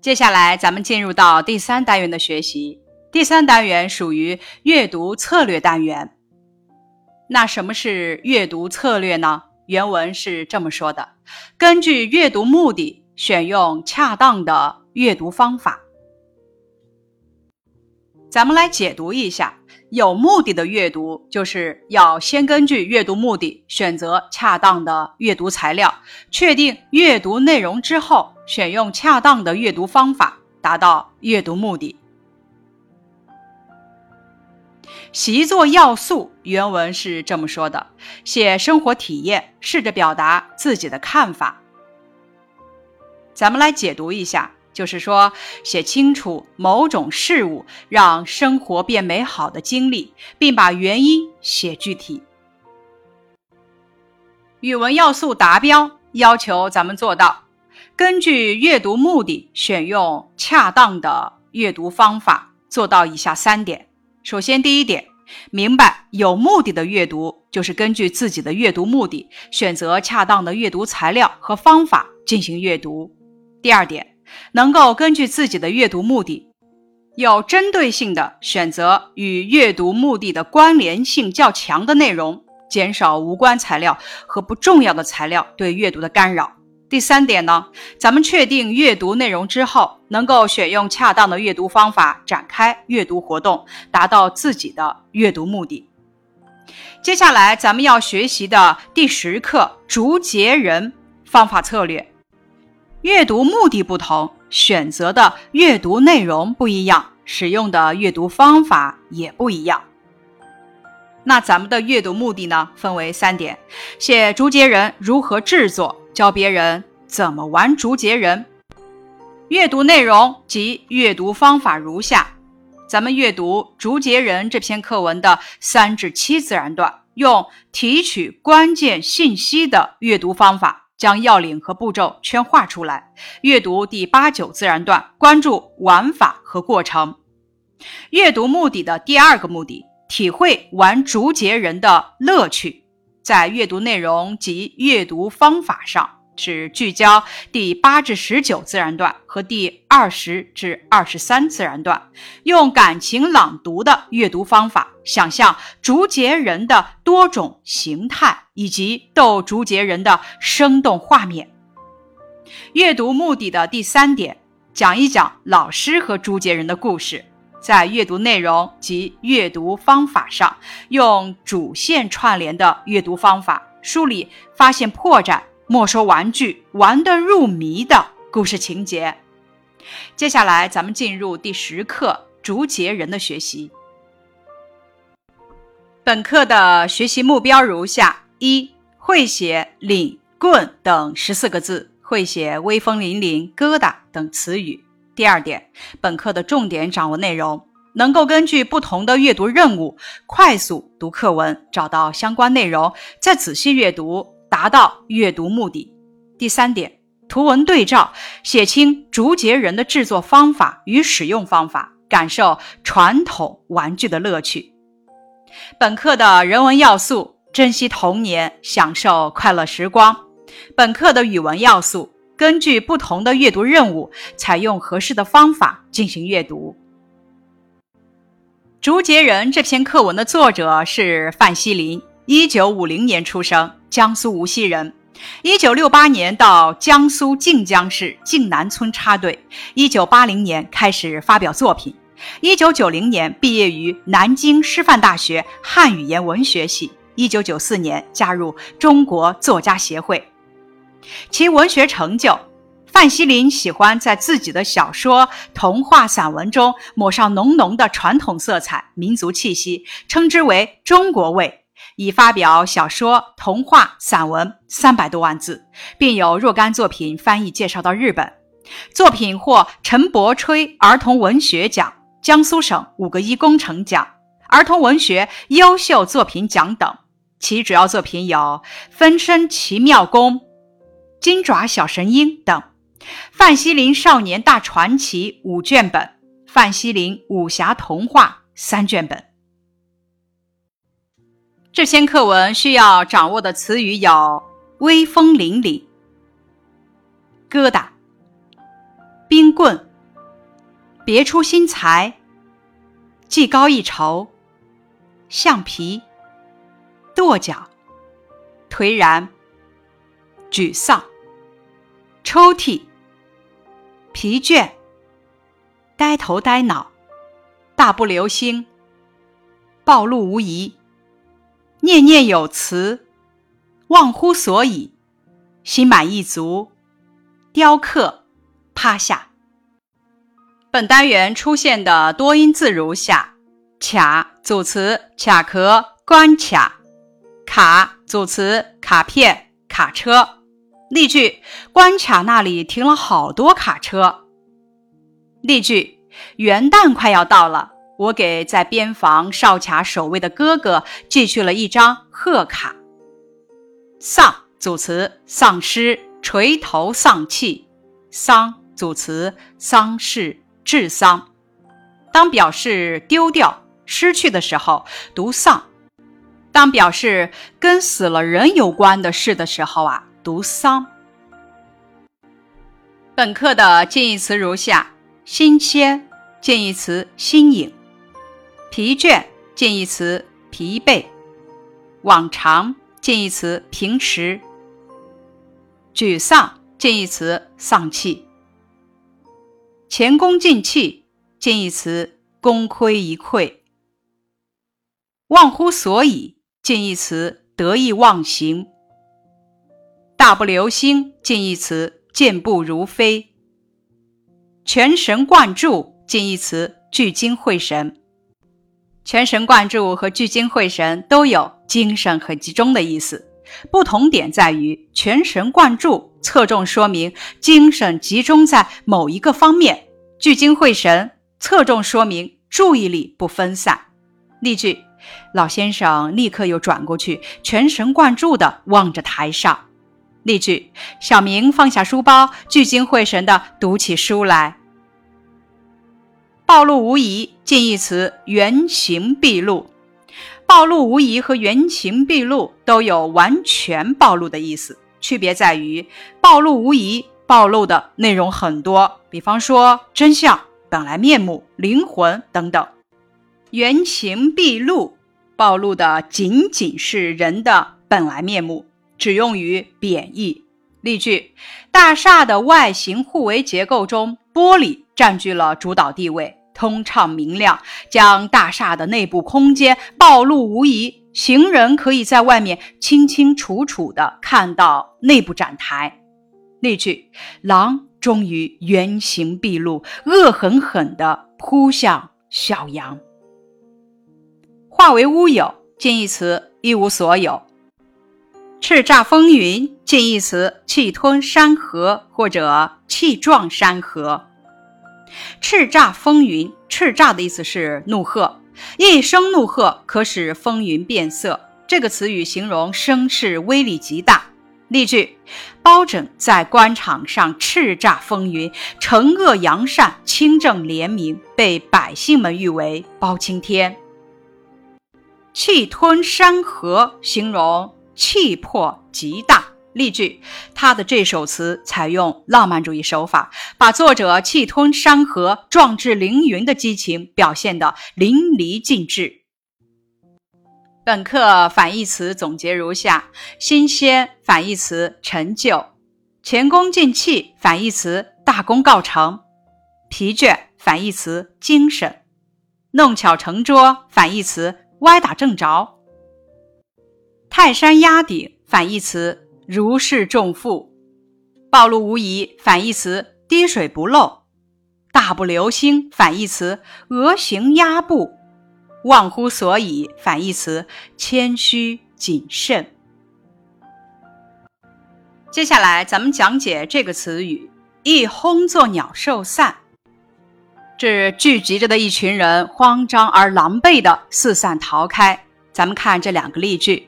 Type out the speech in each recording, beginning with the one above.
接下来，咱们进入到第三单元的学习。第三单元属于阅读策略单元。那什么是阅读策略呢？原文是这么说的：根据阅读目的，选用恰当的阅读方法。咱们来解读一下，有目的的阅读，就是要先根据阅读目的选择恰当的阅读材料，确定阅读内容之后，选用恰当的阅读方法，达到阅读目的。习作要素原文是这么说的：写生活体验，试着表达自己的看法。咱们来解读一下。就是说，写清楚某种事物让生活变美好的经历，并把原因写具体。语文要素达标，要求咱们做到：根据阅读目的选用恰当的阅读方法，做到以下三点。首先，第一点，明白有目的的阅读就是根据自己的阅读目的，选择恰当的阅读材料和方法进行阅读。第二点。能够根据自己的阅读目的，有针对性的选择与阅读目的的关联性较强的内容，减少无关材料和不重要的材料对阅读的干扰。第三点呢，咱们确定阅读内容之后，能够选用恰当的阅读方法展开阅读活动，达到自己的阅读目的。接下来咱们要学习的第十课竹节人方法策略。阅读目的不同，选择的阅读内容不一样，使用的阅读方法也不一样。那咱们的阅读目的呢，分为三点：写竹节人如何制作，教别人怎么玩竹节人。阅读内容及阅读方法如下：咱们阅读《竹节人》这篇课文的三至七自然段，用提取关键信息的阅读方法。将要领和步骤圈画出来。阅读第八九自然段，关注玩法和过程。阅读目的的第二个目的，体会玩竹节人的乐趣。在阅读内容及阅读方法上。是聚焦第八至十九自然段和第二十至二十三自然段，用感情朗读的阅读方法，想象竹节人的多种形态以及逗竹节人的生动画面。阅读目的的第三点，讲一讲老师和竹节人的故事。在阅读内容及阅读方法上，用主线串联的阅读方法梳理发现破绽。没收玩具，玩得入迷的故事情节。接下来，咱们进入第十课竹节人的学习。本课的学习目标如下：一、会写“领”“棍”等十四个字，会写“威风凛凛”“疙瘩”等词语。第二点，本课的重点掌握内容，能够根据不同的阅读任务，快速读课文，找到相关内容，再仔细阅读。达到阅读目的。第三点，图文对照，写清竹节人的制作方法与使用方法，感受传统玩具的乐趣。本课的人文要素，珍惜童年，享受快乐时光。本课的语文要素，根据不同的阅读任务，采用合适的方法进行阅读。竹节人这篇课文的作者是范希林，一九五零年出生。江苏无锡人，一九六八年到江苏靖江市靖南村插队，一九八零年开始发表作品，一九九零年毕业于南京师范大学汉语言文学系，一九九四年加入中国作家协会。其文学成就，范希林喜欢在自己的小说、童话、散文中抹上浓浓的传统色彩、民族气息，称之为中国味。已发表小说、童话、散文三百多万字，并有若干作品翻译介绍到日本。作品获陈伯吹儿童文学奖、江苏省五个一工程奖、儿童文学优秀作品奖等。其主要作品有《分身奇妙功》《金爪小神鹰》等，《范希林少年大传奇》五卷本，《范希林武侠童话》三卷本。这篇课文需要掌握的词语有：威风凛凛、疙瘩、冰棍、别出心裁，技高一筹，橡皮，跺脚，颓然，沮丧，抽屉，疲倦，呆头呆脑，大步流星，暴露无遗，念念有词，忘乎所以，心满意足，雕刻，趴下。本单元出现的多音字如下：卡组词。卡壳、关卡；卡组词。卡片、卡车。例句：关卡那里停了好多卡车。例句：元旦快要到了，我给在边防哨卡守卫的哥哥寄去了一张贺卡。丧组词丧失、垂头丧气；丧组词丧事。治丧，当表示丢掉、失去的时候读丧；当表示跟死了人有关的事的时候啊，读丧。本课的近义词如下：新鲜，近义词新颖；疲倦，近义词疲惫；往常，近义词平时；沮丧，近义词丧气。前功尽弃，近义词功亏一篑；忘乎所以，近义词得意忘形；大步流星，近义词健步如飞；全神贯注，近义词聚精会神。全神贯注和聚精会神都有精神很集中的意思。不同点在于，全神贯注侧重说明精神集中在某一个方面，聚精会神侧重说明注意力不分散。例句：老先生立刻又转过去，全神贯注地望着台上。例句：小明放下书包，聚精会神地读起书来。暴露无遗，近义词原形毕露。暴露无遗和原形毕露都有完全暴露的意思，区别在于暴露无遗暴露的内容很多，比方说真相、本来面目、灵魂等等；原形毕露暴露的仅仅是人的本来面目，只用于贬义。例句：大厦的外形互为结构中，玻璃占据了主导地位。通畅明亮，将大厦的内部空间暴露无遗，行人可以在外面清清楚楚地看到内部展台。例句：狼终于原形毕露，恶狠狠地扑向小羊。化为乌有，近义词一无所有。叱咤风云，近义词气吞山河或者气壮山河。叱咤风云，叱咤的意思是怒喝，一声怒喝可使风云变色。这个词语形容声势威力极大。例句：包拯在官场上叱咤风云，惩恶扬善，清正廉明，被百姓们誉为包青天。气吞山河，形容气魄极大。例句：他的这首词采用浪漫主义手法，把作者气吞山河、壮志凌云的激情表现得淋漓尽致。本课反义词总结如下：新鲜反义词陈旧，前功尽弃反义词大功告成，疲倦反义词精神，弄巧成拙反义词歪打正着，泰山压顶反义词。如释重负，暴露无遗反义词滴水不漏，大步流星反义词鹅行鸭步，忘乎所以反义词谦虚谨慎。接下来咱们讲解这个词语“一哄作鸟兽散”，指聚集着的一群人慌张而狼狈的四散逃开。咱们看这两个例句。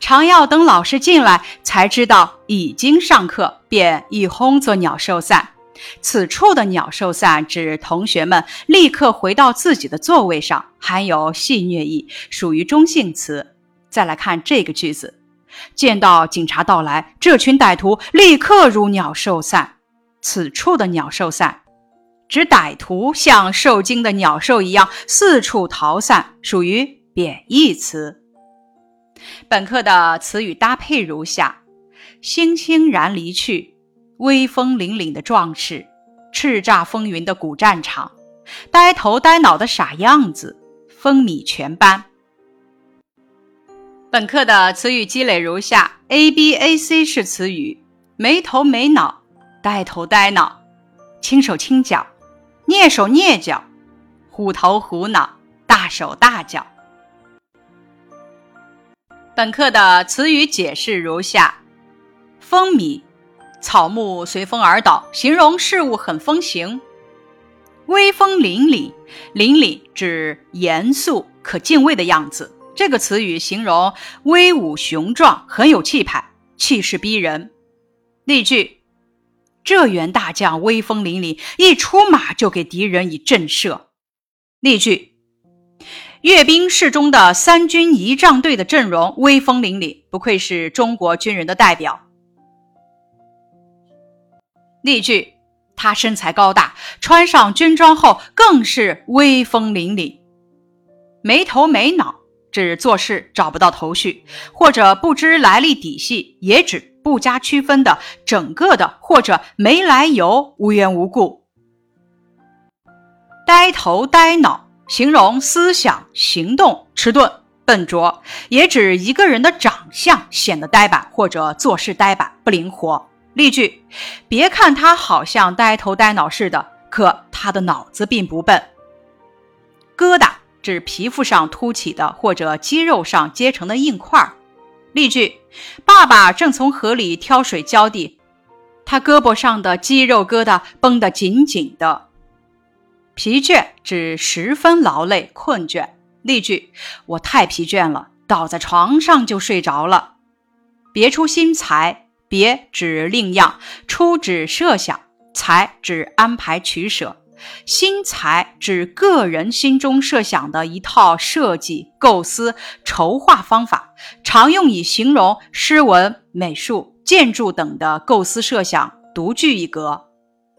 常要等老师进来才知道已经上课，便一哄作鸟兽散。此处的鸟兽散指同学们立刻回到自己的座位上，含有戏谑意，属于中性词。再来看这个句子：见到警察到来，这群歹徒立刻如鸟兽散。此处的鸟兽散指歹徒像受惊的鸟兽一样四处逃散，属于贬义词。本课的词语搭配如下：欣欣然离去，威风凛凛的壮士，叱咤风云的古战场，呆头呆脑的傻样子，风靡全班。本课的词语积累如下：A、B、A、C 是词语，没头没脑，呆头呆脑，轻手轻脚，蹑手蹑脚，虎头虎脑，大手大脚。本课的词语解释如下：风靡，草木随风而倒，形容事物很风行；威风凛凛，凛凛指严肃可敬畏的样子。这个词语形容威武雄壮，很有气派，气势逼人。例句：这员大将威风凛凛，一出马就给敌人以震慑。例句：阅兵式中的三军仪仗队的阵容威风凛凛，不愧是中国军人的代表。例句：他身材高大，穿上军装后更是威风凛凛。没头没脑。指做事找不到头绪，或者不知来历底细，也指不加区分的整个的，或者没来由、无缘无故。呆头呆脑，形容思想行动迟钝、笨拙，也指一个人的长相显得呆板，或者做事呆板不灵活。例句：别看他好像呆头呆脑似的，可他的脑子并不笨。疙瘩。指皮肤上凸起的或者肌肉上结成的硬块。例句：爸爸正从河里挑水浇地，他胳膊上的肌肉疙瘩绷得紧紧的。疲倦指十分劳累困倦。例句：我太疲倦了，倒在床上就睡着了。别出心裁，别指另样，出指设想，裁指安排取舍。心裁指个人心中设想的一套设计、构思、筹划方法，常用以形容诗文、美术、建筑等的构思设想独具一格。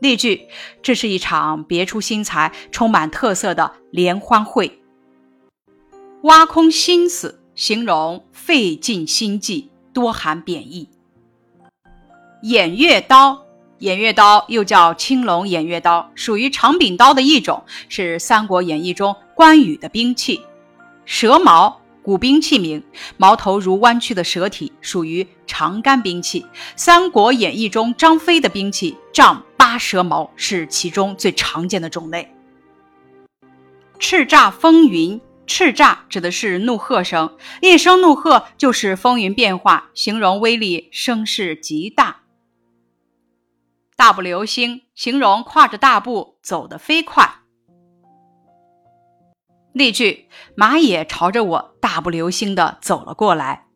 例句：这是一场别出心裁、充满特色的联欢会。挖空心思，形容费尽心计，多含贬义。偃月刀。偃月刀又叫青龙偃月刀，属于长柄刀的一种，是《三国演义》中关羽的兵器。蛇矛，古兵器名，矛头如弯曲的蛇体，属于长杆兵器。《三国演义》中张飞的兵器丈八蛇矛是其中最常见的种类。叱咤风云，叱咤指的是怒喝声，一声怒喝就是风云变化，形容威力声势极大。大步流星，形容跨着大步走得飞快。例句：马也朝着我大步流星地走了过来。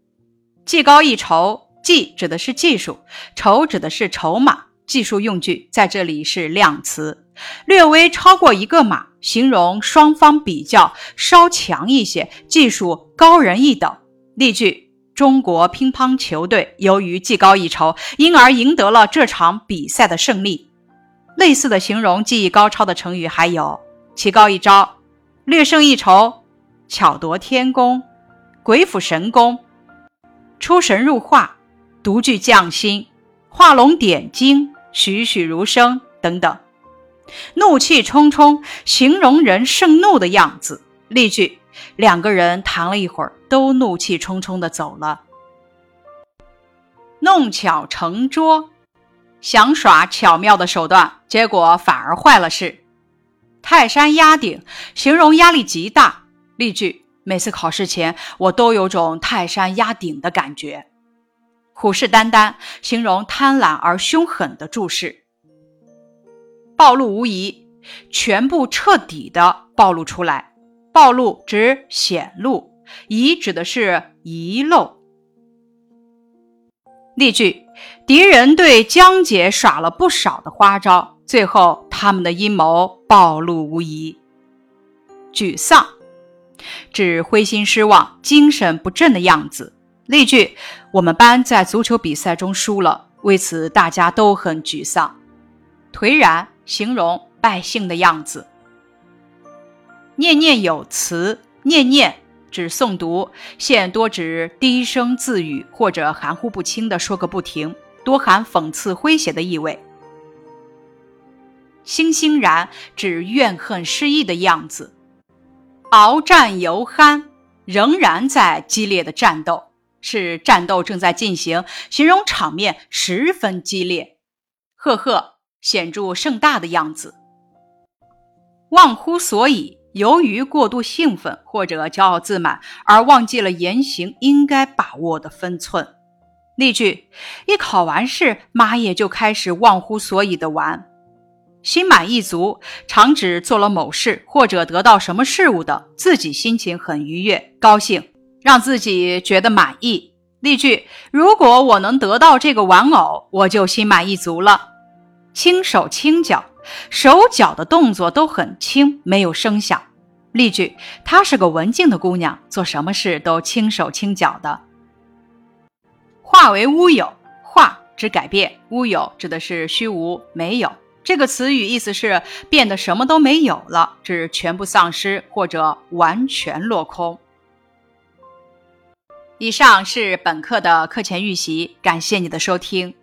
技高一筹，技指的是技术，筹指的是筹码。技术用具在这里是量词，略微超过一个码，形容双方比较稍强一些，技术高人一等。例句。中国乒乓球队由于技高一筹，因而赢得了这场比赛的胜利。类似的形容技艺高超的成语还有“棋高一招”“略胜一筹”“巧夺天工”“鬼斧神工”“出神入化”“独具匠心”“画龙点睛”“栩栩如生”等等。怒气冲冲，形容人盛怒的样子。例句。两个人谈了一会儿，都怒气冲冲的走了。弄巧成拙，想耍巧妙的手段，结果反而坏了事。泰山压顶，形容压力极大。例句：每次考试前，我都有种泰山压顶的感觉。虎视眈眈，形容贪婪而凶狠的注视。暴露无遗，全部彻底的暴露出来。暴露指显露，遗指的是遗漏。例句：敌人对江姐耍了不少的花招，最后他们的阴谋暴露无遗。沮丧指灰心失望、精神不振的样子。例句：我们班在足球比赛中输了，为此大家都很沮丧。颓然形容败兴的样子。念念有词，念念指诵读，现多指低声自语或者含糊不清的说个不停，多含讽刺诙谐的意味。欣欣然指怨恨失意的样子。鏖战犹酣，仍然在激烈的战斗，是战斗正在进行，形容场面十分激烈。赫赫，显著盛大的样子。忘乎所以。由于过度兴奋或者骄傲自满，而忘记了言行应该把握的分寸。例句：一考完试，妈耶就开始忘乎所以的玩。心满意足，常指做了某事或者得到什么事物的，自己心情很愉悦、高兴，让自己觉得满意。例句：如果我能得到这个玩偶，我就心满意足了。轻手轻脚。手脚的动作都很轻，没有声响。例句：她是个文静的姑娘，做什么事都轻手轻脚的。化为乌有，化指改变，乌有指的是虚无、没有。这个词语意思是变得什么都没有了，指全部丧失或者完全落空。以上是本课的课前预习，感谢你的收听。